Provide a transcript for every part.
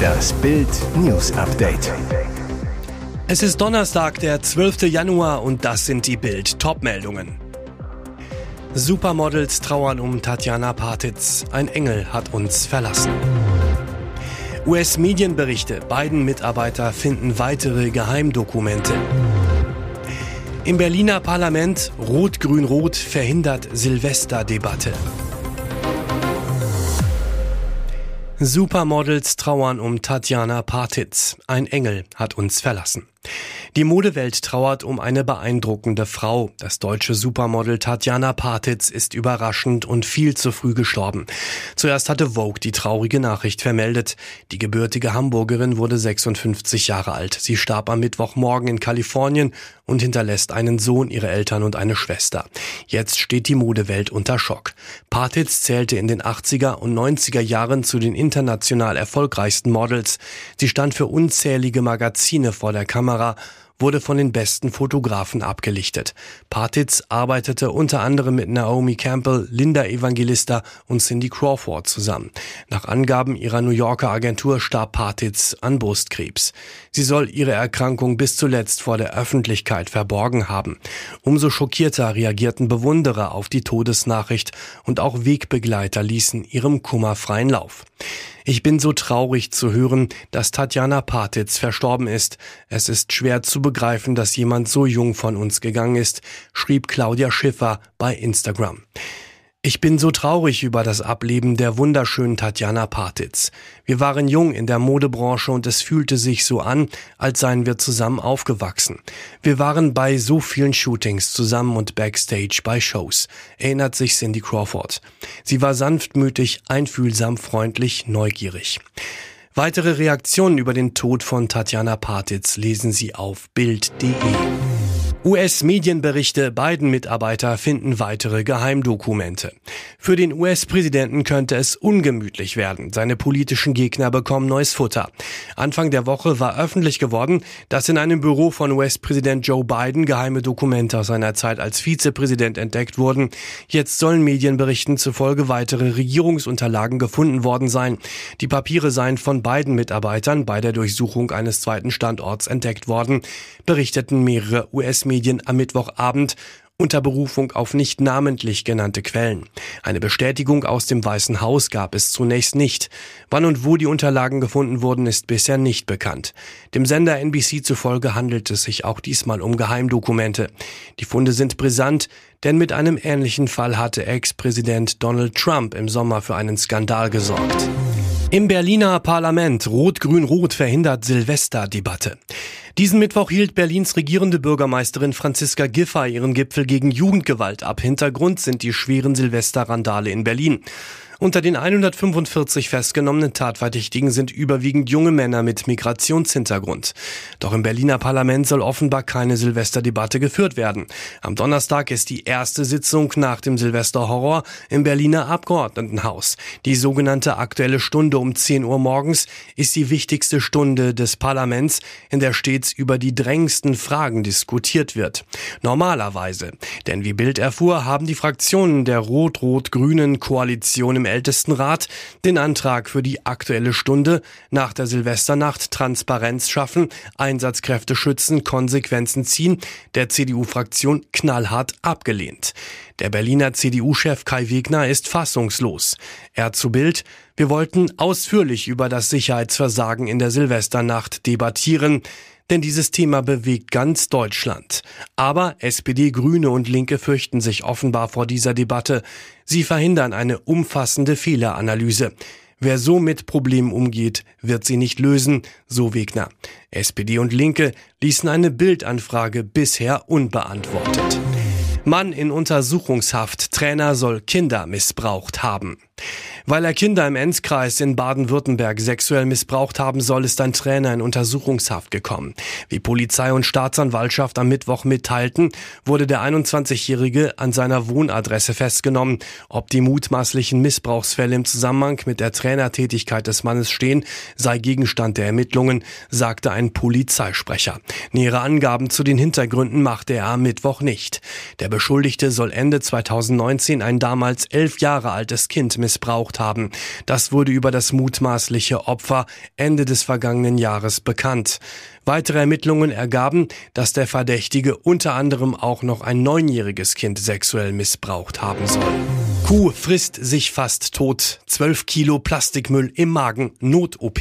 Das Bild News Update. Es ist Donnerstag, der 12. Januar und das sind die Bild Topmeldungen. Supermodels trauern um Tatjana Partitz. Ein Engel hat uns verlassen. US-Medienberichte. Beiden Mitarbeiter finden weitere Geheimdokumente. Im Berliner Parlament Rot-Grün-Rot verhindert Silvesterdebatte. Supermodels trauern um Tatjana Partitz. Ein Engel hat uns verlassen. Die Modewelt trauert um eine beeindruckende Frau. Das deutsche Supermodel Tatjana Partitz ist überraschend und viel zu früh gestorben. Zuerst hatte Vogue die traurige Nachricht vermeldet. Die gebürtige Hamburgerin wurde 56 Jahre alt. Sie starb am Mittwochmorgen in Kalifornien und hinterlässt einen Sohn, ihre Eltern und eine Schwester. Jetzt steht die Modewelt unter Schock. Partitz zählte in den 80er und 90er Jahren zu den international erfolgreichsten Models. Sie stand für unzählige Magazine vor der Kamera wurde von den besten Fotografen abgelichtet. Partitz arbeitete unter anderem mit Naomi Campbell, Linda Evangelista und Cindy Crawford zusammen. Nach Angaben ihrer New Yorker Agentur starb Partitz an Brustkrebs. Sie soll ihre Erkrankung bis zuletzt vor der Öffentlichkeit verborgen haben. Umso schockierter reagierten Bewunderer auf die Todesnachricht und auch Wegbegleiter ließen ihrem Kummer freien Lauf. Ich bin so traurig zu hören, dass Tatjana Partitz verstorben ist. Es ist schwer zu begreifen, dass jemand so jung von uns gegangen ist, schrieb Claudia Schiffer bei Instagram. Ich bin so traurig über das Ableben der wunderschönen Tatjana Partitz. Wir waren jung in der Modebranche und es fühlte sich so an, als seien wir zusammen aufgewachsen. Wir waren bei so vielen Shootings zusammen und backstage bei Shows, erinnert sich Cindy Crawford. Sie war sanftmütig, einfühlsam, freundlich, neugierig. Weitere Reaktionen über den Tod von Tatjana Partitz lesen Sie auf Bild.de. US-Medienberichte, beiden Mitarbeiter finden weitere Geheimdokumente. Für den US-Präsidenten könnte es ungemütlich werden. Seine politischen Gegner bekommen neues Futter. Anfang der Woche war öffentlich geworden, dass in einem Büro von US-Präsident Joe Biden geheime Dokumente aus seiner Zeit als Vizepräsident entdeckt wurden. Jetzt sollen Medienberichten zufolge weitere Regierungsunterlagen gefunden worden sein. Die Papiere seien von beiden Mitarbeitern bei der Durchsuchung eines zweiten Standorts entdeckt worden, berichteten mehrere US Medien am Mittwochabend unter Berufung auf nicht namentlich genannte Quellen. Eine Bestätigung aus dem Weißen Haus gab es zunächst nicht. Wann und wo die Unterlagen gefunden wurden, ist bisher nicht bekannt. Dem Sender NBC zufolge handelt es sich auch diesmal um Geheimdokumente. Die Funde sind brisant, denn mit einem ähnlichen Fall hatte Ex-Präsident Donald Trump im Sommer für einen Skandal gesorgt. Im Berliner Parlament Rot-Grün-Rot verhindert Silvesterdebatte. Diesen Mittwoch hielt Berlins regierende Bürgermeisterin Franziska Giffey ihren Gipfel gegen Jugendgewalt ab. Hintergrund sind die schweren Silvesterrandale in Berlin. Unter den 145 festgenommenen Tatverdächtigen sind überwiegend junge Männer mit Migrationshintergrund. Doch im Berliner Parlament soll offenbar keine Silvesterdebatte geführt werden. Am Donnerstag ist die erste Sitzung nach dem Silvesterhorror im Berliner Abgeordnetenhaus. Die sogenannte Aktuelle Stunde um 10 Uhr morgens ist die wichtigste Stunde des Parlaments, in der stets über die drängendsten Fragen diskutiert wird. Normalerweise. Denn wie Bild erfuhr, haben die Fraktionen der rot-rot-grünen Koalition im Ältestenrat den Antrag für die aktuelle Stunde nach der Silvesternacht Transparenz schaffen, Einsatzkräfte schützen, Konsequenzen ziehen, der CDU-Fraktion knallhart abgelehnt. Der Berliner CDU-Chef Kai Wegner ist fassungslos. Er zu Bild, wir wollten ausführlich über das Sicherheitsversagen in der Silvesternacht debattieren denn dieses Thema bewegt ganz Deutschland. Aber SPD, Grüne und Linke fürchten sich offenbar vor dieser Debatte. Sie verhindern eine umfassende Fehleranalyse. Wer so mit Problemen umgeht, wird sie nicht lösen, so Wegner. SPD und Linke ließen eine Bildanfrage bisher unbeantwortet. Mann in Untersuchungshaft, Trainer soll Kinder missbraucht haben. Weil er Kinder im Enzkreis in Baden-Württemberg sexuell missbraucht haben soll, ist ein Trainer in Untersuchungshaft gekommen. Wie Polizei und Staatsanwaltschaft am Mittwoch mitteilten, wurde der 21-Jährige an seiner Wohnadresse festgenommen. Ob die mutmaßlichen Missbrauchsfälle im Zusammenhang mit der Trainertätigkeit des Mannes stehen, sei Gegenstand der Ermittlungen, sagte ein Polizeisprecher. Nähere Angaben zu den Hintergründen machte er am Mittwoch nicht. Der Beschuldigte soll Ende 2019 ein damals elf Jahre altes Kind missbrauchen missbraucht haben. Das wurde über das mutmaßliche Opfer Ende des vergangenen Jahres bekannt. Weitere Ermittlungen ergaben, dass der Verdächtige unter anderem auch noch ein neunjähriges Kind sexuell missbraucht haben soll. Kuh frisst sich fast tot. 12 Kilo Plastikmüll im Magen. Not-OP.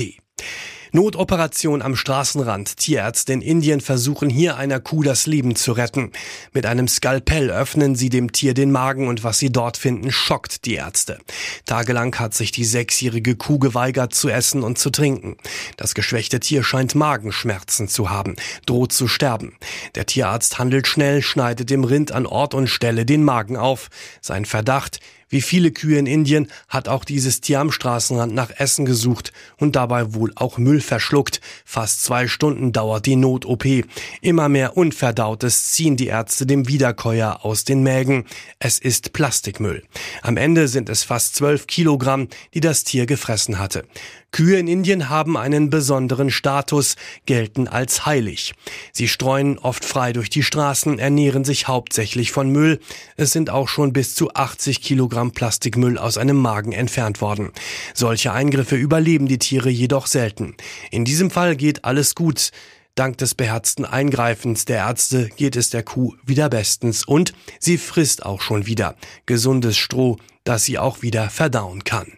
Notoperation am Straßenrand. Tierärzte in Indien versuchen hier einer Kuh das Leben zu retten. Mit einem Skalpell öffnen sie dem Tier den Magen und was sie dort finden, schockt die Ärzte. Tagelang hat sich die sechsjährige Kuh geweigert zu essen und zu trinken. Das geschwächte Tier scheint Magenschmerzen zu haben, droht zu sterben. Der Tierarzt handelt schnell, schneidet dem Rind an Ort und Stelle den Magen auf. Sein Verdacht, wie viele Kühe in Indien hat auch dieses Tier am Straßenrand nach Essen gesucht und dabei wohl auch Müll verschluckt. Fast zwei Stunden dauert die Not-OP. Immer mehr Unverdautes ziehen die Ärzte dem Wiederkäuer aus den Mägen. Es ist Plastikmüll. Am Ende sind es fast zwölf Kilogramm, die das Tier gefressen hatte. Kühe in Indien haben einen besonderen Status, gelten als heilig. Sie streuen oft frei durch die Straßen, ernähren sich hauptsächlich von Müll. Es sind auch schon bis zu 80 Kilogramm Plastikmüll aus einem Magen entfernt worden. Solche Eingriffe überleben die Tiere jedoch selten. In diesem Fall geht alles gut. Dank des beherzten Eingreifens der Ärzte geht es der Kuh wieder bestens und sie frisst auch schon wieder gesundes Stroh, das sie auch wieder verdauen kann.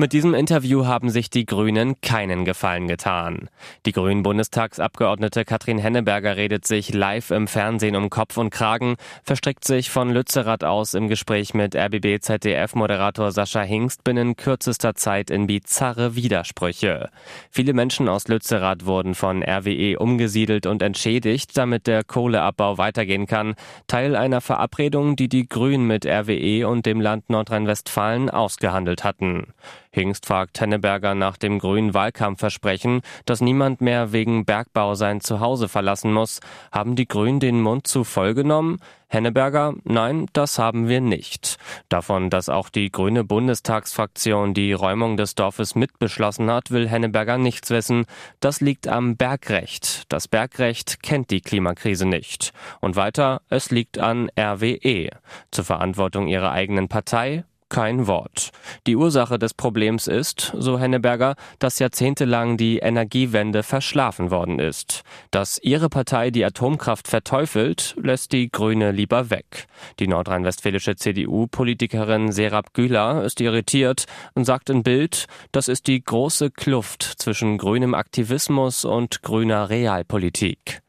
Mit diesem Interview haben sich die Grünen keinen Gefallen getan. Die grünen Bundestagsabgeordnete Katrin Henneberger redet sich live im Fernsehen um Kopf und Kragen, verstrickt sich von Lützerath aus im Gespräch mit RBB-ZDF-Moderator Sascha Hingst binnen kürzester Zeit in bizarre Widersprüche. Viele Menschen aus Lützerath wurden von RWE umgesiedelt und entschädigt, damit der Kohleabbau weitergehen kann. Teil einer Verabredung, die die Grünen mit RWE und dem Land Nordrhein-Westfalen ausgehandelt hatten. Hingst fragt Henneberger nach dem grünen Wahlkampfversprechen, dass niemand mehr wegen Bergbau sein Zuhause verlassen muss. Haben die Grünen den Mund zu voll genommen? Henneberger, nein, das haben wir nicht. Davon, dass auch die grüne Bundestagsfraktion die Räumung des Dorfes mitbeschlossen hat, will Henneberger nichts wissen. Das liegt am Bergrecht. Das Bergrecht kennt die Klimakrise nicht. Und weiter, es liegt an RWE. Zur Verantwortung ihrer eigenen Partei kein Wort. Die Ursache des Problems ist, so Henneberger, dass jahrzehntelang die Energiewende verschlafen worden ist. Dass ihre Partei die Atomkraft verteufelt, lässt die Grüne lieber weg. Die nordrhein-westfälische CDU-Politikerin Serap Güler ist irritiert und sagt in Bild, das ist die große Kluft zwischen grünem Aktivismus und grüner Realpolitik.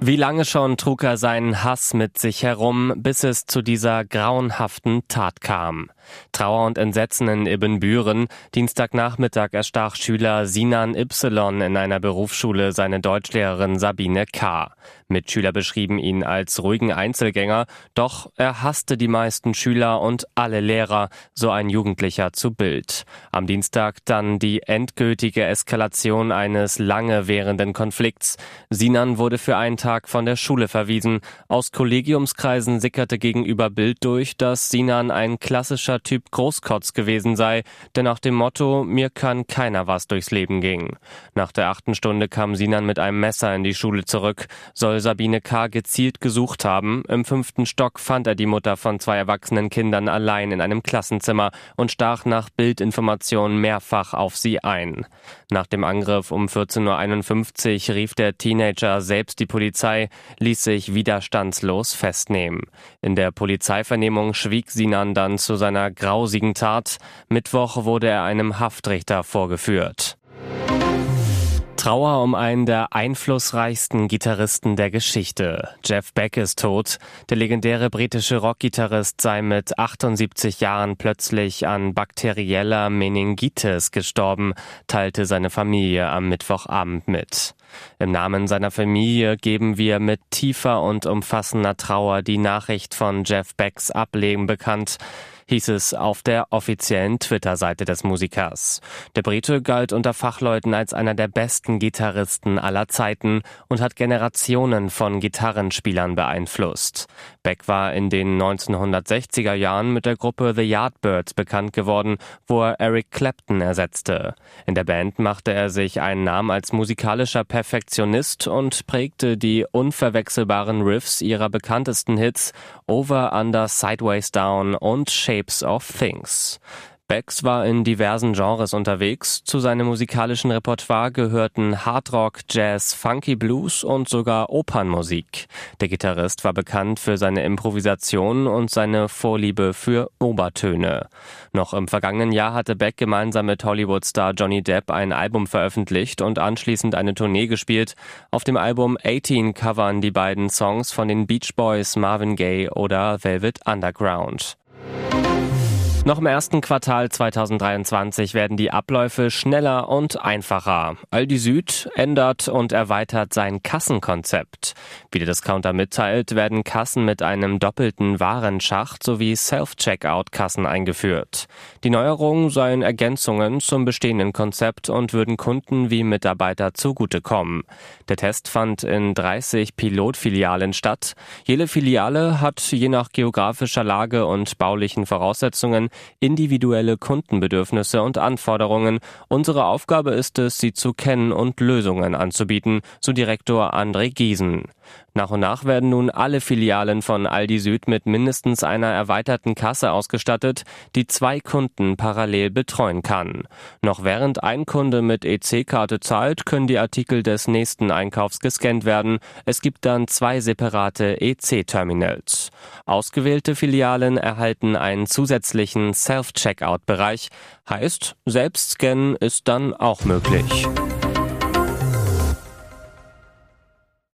Wie lange schon trug er seinen Hass mit sich herum, bis es zu dieser grauenhaften Tat kam. Trauer und Entsetzen in Ibbenbüren. Dienstagnachmittag erstach Schüler Sinan Y in einer Berufsschule seine Deutschlehrerin Sabine K. Mitschüler beschrieben ihn als ruhigen Einzelgänger, doch er hasste die meisten Schüler und alle Lehrer, so ein Jugendlicher zu Bild. Am Dienstag dann die endgültige Eskalation eines lange währenden Konflikts. Sinan wurde für einen Tag von der Schule verwiesen. Aus Kollegiumskreisen sickerte gegenüber Bild durch, dass Sinan ein klassischer Typ Großkotz gewesen sei, der nach dem Motto mir kann keiner was durchs Leben ging. Nach der achten Stunde kam Sinan mit einem Messer in die Schule zurück, soll Sabine K. gezielt gesucht haben. Im fünften Stock fand er die Mutter von zwei erwachsenen Kindern allein in einem Klassenzimmer und stach nach Bildinformationen mehrfach auf sie ein. Nach dem Angriff um 14.51 Uhr rief der Teenager selbst die Polizei, ließ sich widerstandslos festnehmen. In der Polizeivernehmung schwieg Sinan dann zu seiner grausigen Tat. Mittwoch wurde er einem Haftrichter vorgeführt. Trauer um einen der einflussreichsten Gitarristen der Geschichte. Jeff Beck ist tot. Der legendäre britische Rockgitarrist sei mit 78 Jahren plötzlich an bakterieller Meningitis gestorben, teilte seine Familie am Mittwochabend mit. Im Namen seiner Familie geben wir mit tiefer und umfassender Trauer die Nachricht von Jeff Becks Ableben bekannt hieß es auf der offiziellen Twitter-Seite des Musikers. Der Brite galt unter Fachleuten als einer der besten Gitarristen aller Zeiten und hat Generationen von Gitarrenspielern beeinflusst. Beck war in den 1960er Jahren mit der Gruppe The Yardbirds bekannt geworden, wo er Eric Clapton ersetzte. In der Band machte er sich einen Namen als musikalischer Perfektionist und prägte die unverwechselbaren Riffs ihrer bekanntesten Hits Over, Under, Sideways Down und Shapes of Things. Becks war in diversen Genres unterwegs. Zu seinem musikalischen Repertoire gehörten Hardrock, Jazz, Funky Blues und sogar Opernmusik. Der Gitarrist war bekannt für seine Improvisation und seine Vorliebe für Obertöne. Noch im vergangenen Jahr hatte Beck gemeinsam mit Hollywood-Star Johnny Depp ein Album veröffentlicht und anschließend eine Tournee gespielt. Auf dem Album 18 covern die beiden Songs von den Beach Boys, Marvin Gaye oder Velvet Underground. Noch im ersten Quartal 2023 werden die Abläufe schneller und einfacher. Aldi Süd ändert und erweitert sein Kassenkonzept. Wie der Discounter mitteilt, werden Kassen mit einem doppelten Warenschacht sowie Self-Checkout-Kassen eingeführt. Die Neuerungen seien Ergänzungen zum bestehenden Konzept und würden Kunden wie Mitarbeiter zugutekommen. Der Test fand in 30 Pilotfilialen statt. Jede Filiale hat je nach geografischer Lage und baulichen Voraussetzungen individuelle Kundenbedürfnisse und Anforderungen. Unsere Aufgabe ist es, sie zu kennen und Lösungen anzubieten, so Direktor André Giesen. Nach und nach werden nun alle Filialen von Aldi Süd mit mindestens einer erweiterten Kasse ausgestattet, die zwei Kunden parallel betreuen kann. Noch während ein Kunde mit EC-Karte zahlt, können die Artikel des nächsten Einkaufs gescannt werden. Es gibt dann zwei separate EC-Terminals. Ausgewählte Filialen erhalten einen zusätzlichen Self-Checkout-Bereich. Heißt, Selbstscannen ist dann auch möglich.